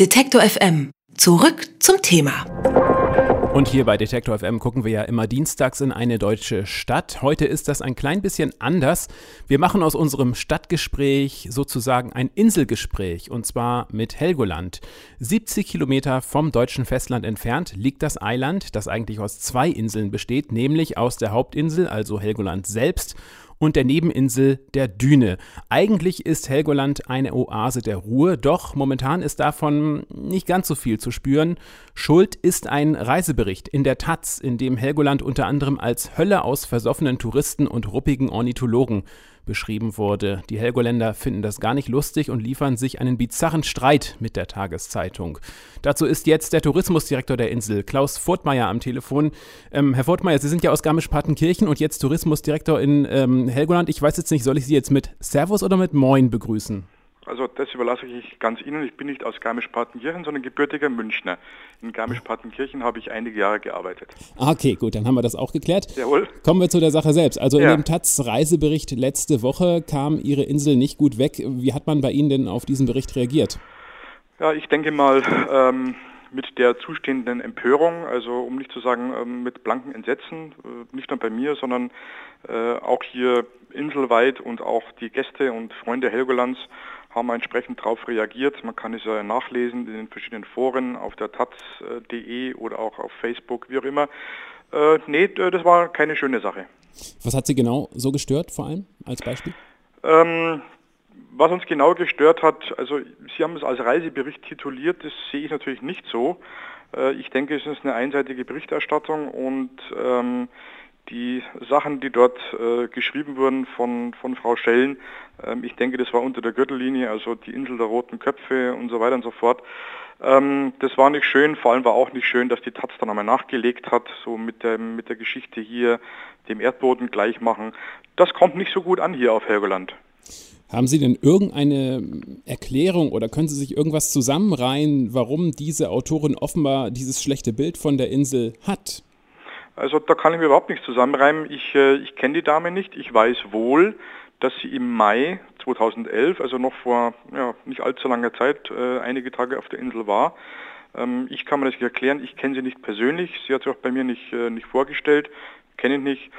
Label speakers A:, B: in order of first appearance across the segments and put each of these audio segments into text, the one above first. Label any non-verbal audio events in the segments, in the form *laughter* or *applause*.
A: Detektor FM. Zurück zum Thema.
B: Und hier bei Detektor FM gucken wir ja immer dienstags in eine deutsche Stadt. Heute ist das ein klein bisschen anders. Wir machen aus unserem Stadtgespräch sozusagen ein Inselgespräch und zwar mit Helgoland. 70 Kilometer vom deutschen Festland entfernt liegt das Eiland, das eigentlich aus zwei Inseln besteht, nämlich aus der Hauptinsel, also Helgoland selbst, und der Nebeninsel der Düne. Eigentlich ist Helgoland eine Oase der Ruhe, doch momentan ist davon nicht ganz so viel zu spüren. Schuld ist ein Reisebericht in der Taz, in dem Helgoland unter anderem als Hölle aus versoffenen Touristen und ruppigen Ornithologen beschrieben wurde. Die Helgoländer finden das gar nicht lustig und liefern sich einen bizarren Streit mit der Tageszeitung. Dazu ist jetzt der Tourismusdirektor der Insel, Klaus Furtmeier, am Telefon. Ähm, Herr Furtmeier, Sie sind ja aus Garmisch-Partenkirchen und jetzt Tourismusdirektor in ähm, Helgoland. Ich weiß jetzt nicht, soll ich Sie jetzt mit Servus oder mit Moin begrüßen?
C: Also das überlasse ich ganz Ihnen. Ich bin nicht aus Garmisch-Partenkirchen, sondern gebürtiger Münchner. In Garmisch-Partenkirchen habe ich einige Jahre gearbeitet.
B: Ah, okay, gut, dann haben wir das auch geklärt.
C: Jawohl.
B: Kommen wir zu der Sache selbst. Also ja. in dem Taz-Reisebericht letzte Woche kam Ihre Insel nicht gut weg. Wie hat man bei Ihnen denn auf diesen Bericht reagiert?
C: Ja, ich denke mal, ähm, mit der zustehenden Empörung, also um nicht zu sagen ähm, mit blanken Entsetzen, äh, nicht nur bei mir, sondern äh, auch hier inselweit und auch die Gäste und Freunde Helgolands haben entsprechend darauf reagiert. Man kann es ja nachlesen in den verschiedenen Foren auf der taz.de oder auch auf Facebook, wie auch immer. Äh, nee, das war keine schöne Sache.
B: Was hat Sie genau so gestört, vor allem als Beispiel?
C: Ähm, was uns genau gestört hat, also Sie haben es als Reisebericht tituliert, das sehe ich natürlich nicht so. Äh, ich denke, es ist eine einseitige Berichterstattung und ähm, die Sachen, die dort äh, geschrieben wurden von, von Frau Schellen, ähm, ich denke, das war unter der Gürtellinie, also die Insel der roten Köpfe und so weiter und so fort. Ähm, das war nicht schön, vor allem war auch nicht schön, dass die Taz dann einmal nachgelegt hat, so mit der, mit der Geschichte hier, dem Erdboden gleich machen. Das kommt nicht so gut an hier auf Helgoland.
B: Haben Sie denn irgendeine Erklärung oder können Sie sich irgendwas zusammenreihen, warum diese Autorin offenbar dieses schlechte Bild von der Insel hat?
C: Also da kann ich mir überhaupt nichts zusammenreimen. Ich, äh, ich kenne die Dame nicht. Ich weiß wohl, dass sie im Mai 2011, also noch vor ja, nicht allzu langer Zeit, äh, einige Tage auf der Insel war. Ähm, ich kann mir das nicht erklären. Ich kenne sie nicht persönlich. Sie hat sich auch bei mir nicht, äh, nicht vorgestellt. Kenne ich nicht.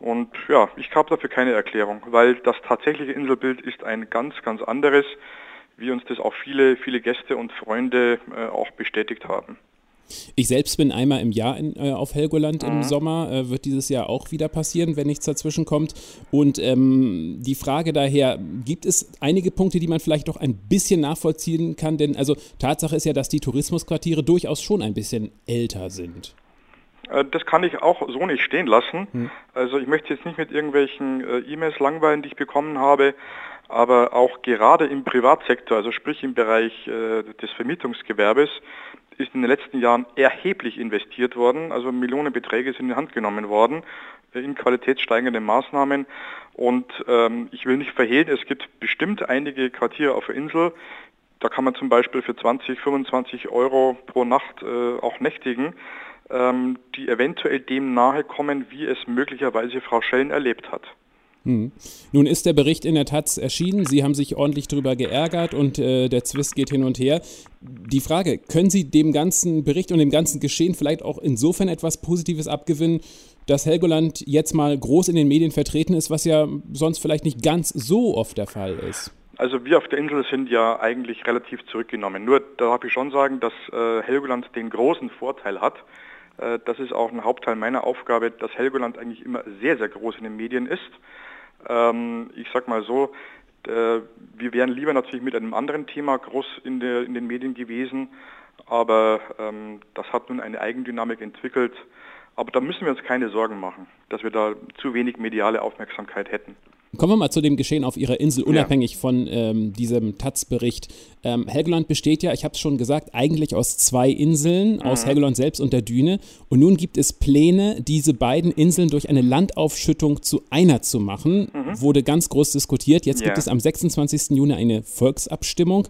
C: Und ja, ich habe dafür keine Erklärung, weil das tatsächliche Inselbild ist ein ganz, ganz anderes, wie uns das auch viele, viele Gäste und Freunde auch bestätigt haben.
B: Ich selbst bin einmal im Jahr in, äh, auf Helgoland mhm. im Sommer, äh, wird dieses Jahr auch wieder passieren, wenn nichts dazwischen kommt. Und ähm, die Frage daher, gibt es einige Punkte, die man vielleicht doch ein bisschen nachvollziehen kann? Denn also Tatsache ist ja, dass die Tourismusquartiere durchaus schon ein bisschen älter sind.
C: Äh, das kann ich auch so nicht stehen lassen. Hm. Also ich möchte jetzt nicht mit irgendwelchen äh, E-Mails langweilen, die ich bekommen habe, aber auch gerade im Privatsektor, also sprich im Bereich äh, des Vermietungsgewerbes, ist in den letzten Jahren erheblich investiert worden. Also Millionenbeträge sind in die Hand genommen worden in qualitätssteigenden Maßnahmen. Und ähm, ich will nicht verhehlen, es gibt bestimmt einige Quartiere auf der Insel, da kann man zum Beispiel für 20, 25 Euro pro Nacht äh, auch nächtigen, ähm, die eventuell dem nahe kommen, wie es möglicherweise Frau Schellen erlebt hat.
B: Hm. Nun ist der Bericht in der Taz erschienen. Sie haben sich ordentlich darüber geärgert und äh, der Zwist geht hin und her. Die Frage, können Sie dem ganzen Bericht und dem ganzen Geschehen vielleicht auch insofern etwas Positives abgewinnen, dass Helgoland jetzt mal groß in den Medien vertreten ist, was ja sonst vielleicht nicht ganz so oft der Fall ist?
C: Also wir auf der Insel sind ja eigentlich relativ zurückgenommen. Nur da darf ich schon sagen, dass äh, Helgoland den großen Vorteil hat. Äh, das ist auch ein Hauptteil meiner Aufgabe, dass Helgoland eigentlich immer sehr, sehr groß in den Medien ist. Ähm, ich sag mal so, äh, wir wären lieber natürlich mit einem anderen Thema groß in, der, in den Medien gewesen, aber ähm, das hat nun eine Eigendynamik entwickelt. Aber da müssen wir uns keine Sorgen machen, dass wir da zu wenig mediale Aufmerksamkeit hätten.
B: Kommen wir mal zu dem Geschehen auf Ihrer Insel, unabhängig ja. von ähm, diesem Taz-Bericht. Ähm, Helgoland besteht ja, ich habe es schon gesagt, eigentlich aus zwei Inseln, mhm. aus Helgoland selbst und der Düne. Und nun gibt es Pläne, diese beiden Inseln durch eine Landaufschüttung zu einer zu machen. Mhm. Wurde ganz groß diskutiert. Jetzt ja. gibt es am 26. Juni eine Volksabstimmung.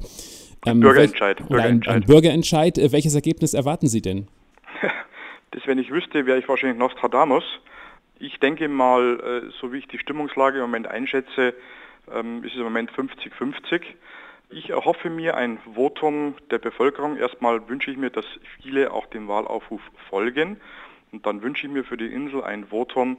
C: Ähm, Bürgerentscheid.
B: Bürgerentscheid. Ein, ein Bürgerentscheid. Äh, welches Ergebnis erwarten Sie denn? *laughs*
C: Das, wenn ich wüsste, wäre ich wahrscheinlich Nostradamus. Ich denke mal, äh, so wie ich die Stimmungslage im Moment einschätze, ähm, ist es im Moment 50-50. Ich erhoffe mir ein Votum der Bevölkerung. Erstmal wünsche ich mir, dass viele auch dem Wahlaufruf folgen. Und dann wünsche ich mir für die Insel ein Votum,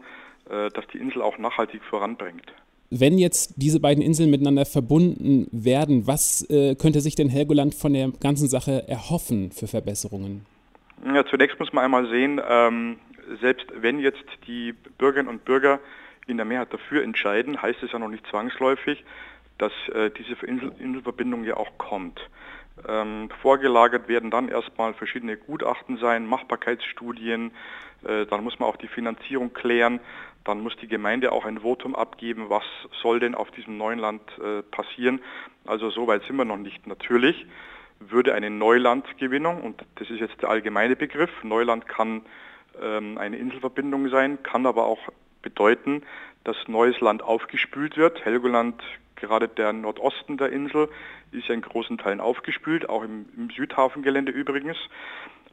C: äh, das die Insel auch nachhaltig voranbringt.
B: Wenn jetzt diese beiden Inseln miteinander verbunden werden, was äh, könnte sich denn Helgoland von der ganzen Sache erhoffen für Verbesserungen?
C: Ja, zunächst muss man einmal sehen, ähm, selbst wenn jetzt die Bürgerinnen und Bürger in der Mehrheit dafür entscheiden, heißt es ja noch nicht zwangsläufig, dass äh, diese Insel Inselverbindung ja auch kommt. Ähm, vorgelagert werden dann erstmal verschiedene Gutachten sein, Machbarkeitsstudien, äh, dann muss man auch die Finanzierung klären, dann muss die Gemeinde auch ein Votum abgeben, was soll denn auf diesem neuen Land äh, passieren. Also so weit sind wir noch nicht. Natürlich würde eine Neulandgewinnung, und das ist jetzt der allgemeine Begriff, Neuland kann eine Inselverbindung sein, kann aber auch bedeuten, dass neues Land aufgespült wird. Helgoland, gerade der Nordosten der Insel, ist ja in großen Teilen aufgespült, auch im, im Südhafengelände übrigens.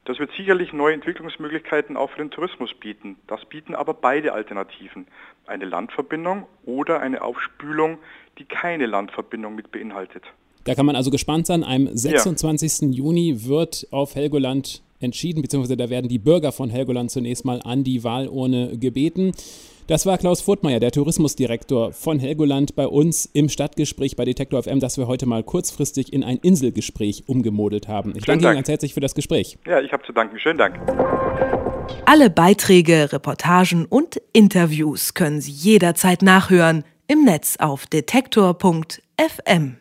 C: Das wird sicherlich neue Entwicklungsmöglichkeiten auch für den Tourismus bieten. Das bieten aber beide Alternativen. Eine Landverbindung oder eine Aufspülung, die keine Landverbindung mit beinhaltet.
B: Da kann man also gespannt sein. Am 26. Ja. Juni wird auf Helgoland entschieden, beziehungsweise da werden die Bürger von Helgoland zunächst mal an die Wahlurne gebeten. Das war Klaus Furtmeier, der Tourismusdirektor von Helgoland, bei uns im Stadtgespräch bei Detektor FM, das wir heute mal kurzfristig in ein Inselgespräch umgemodelt haben. Ich Schönen danke Dank. Ihnen ganz herzlich für das Gespräch.
C: Ja, ich habe zu danken. Schönen Dank.
A: Alle Beiträge, Reportagen und Interviews können Sie jederzeit nachhören im Netz auf detektor.fm.